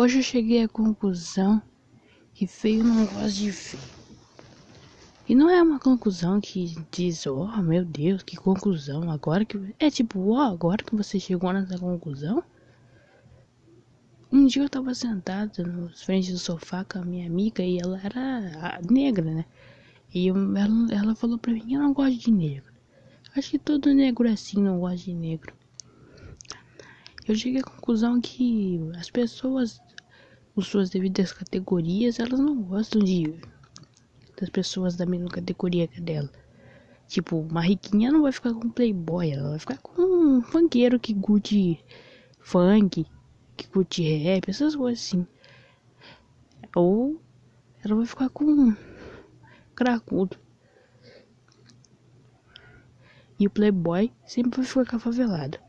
Hoje eu cheguei à conclusão que feio não gosta de feio. E não é uma conclusão que diz, oh meu Deus, que conclusão, agora que. É tipo, oh, agora que você chegou nessa conclusão. Um dia eu tava sentado nos frente do sofá com a minha amiga e ela era negra, né? E eu, ela, ela falou pra mim, eu não gosto de negro. Acho que todo negro é assim, não gosta de negro. Eu cheguei à conclusão que as pessoas com suas devidas categorias, elas não gostam de das pessoas da mesma categoria que dela. Tipo, uma riquinha não vai ficar com playboy, ela vai ficar com um funkeiro que curte funk, que curte rap, essas coisas assim. Ou ela vai ficar com um cracudo. E o playboy sempre vai ficar com a favelada.